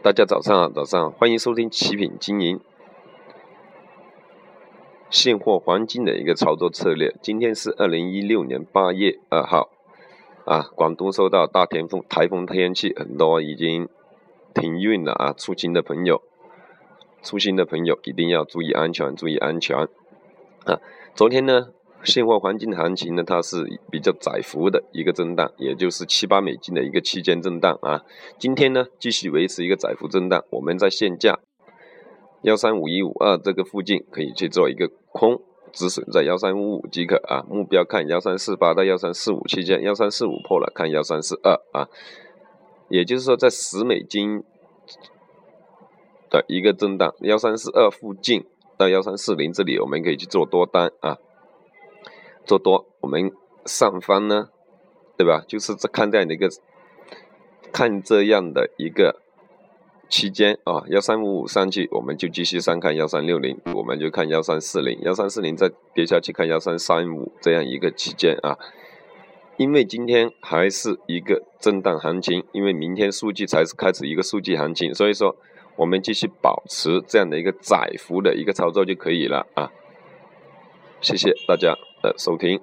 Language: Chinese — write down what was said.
大家早上好，早上好欢迎收听奇品经营现货黄金的一个操作策略。今天是二零一六年八月二号，啊，广东受到大台风台风天气，很多已经停运了啊，出行的朋友，出行的朋友一定要注意安全，注意安全啊。昨天呢？现货黄金行情呢，它是比较窄幅的一个震荡，也就是七八美金的一个区间震荡啊。今天呢，继续维持一个窄幅震荡，我们在现价幺三五一五二这个附近可以去做一个空止损，在幺三五五即可啊。目标看幺三四八到幺三四五区间，幺三四五破了看幺三四二啊。也就是说，在十美金的一个震荡，幺三四二附近到幺三四零这里，我们可以去做多单啊。做多，我们上方呢，对吧？就是这看这样的一个，看这样的一个区间啊，幺三五五上去，我们就继续上看幺三六零，我们就看幺三四零，幺三四零再跌下去看幺三三五这样一个区间啊。因为今天还是一个震荡行情，因为明天数据才是开始一个数据行情，所以说我们继续保持这样的一个窄幅的一个操作就可以了啊。谢谢大家。呃手停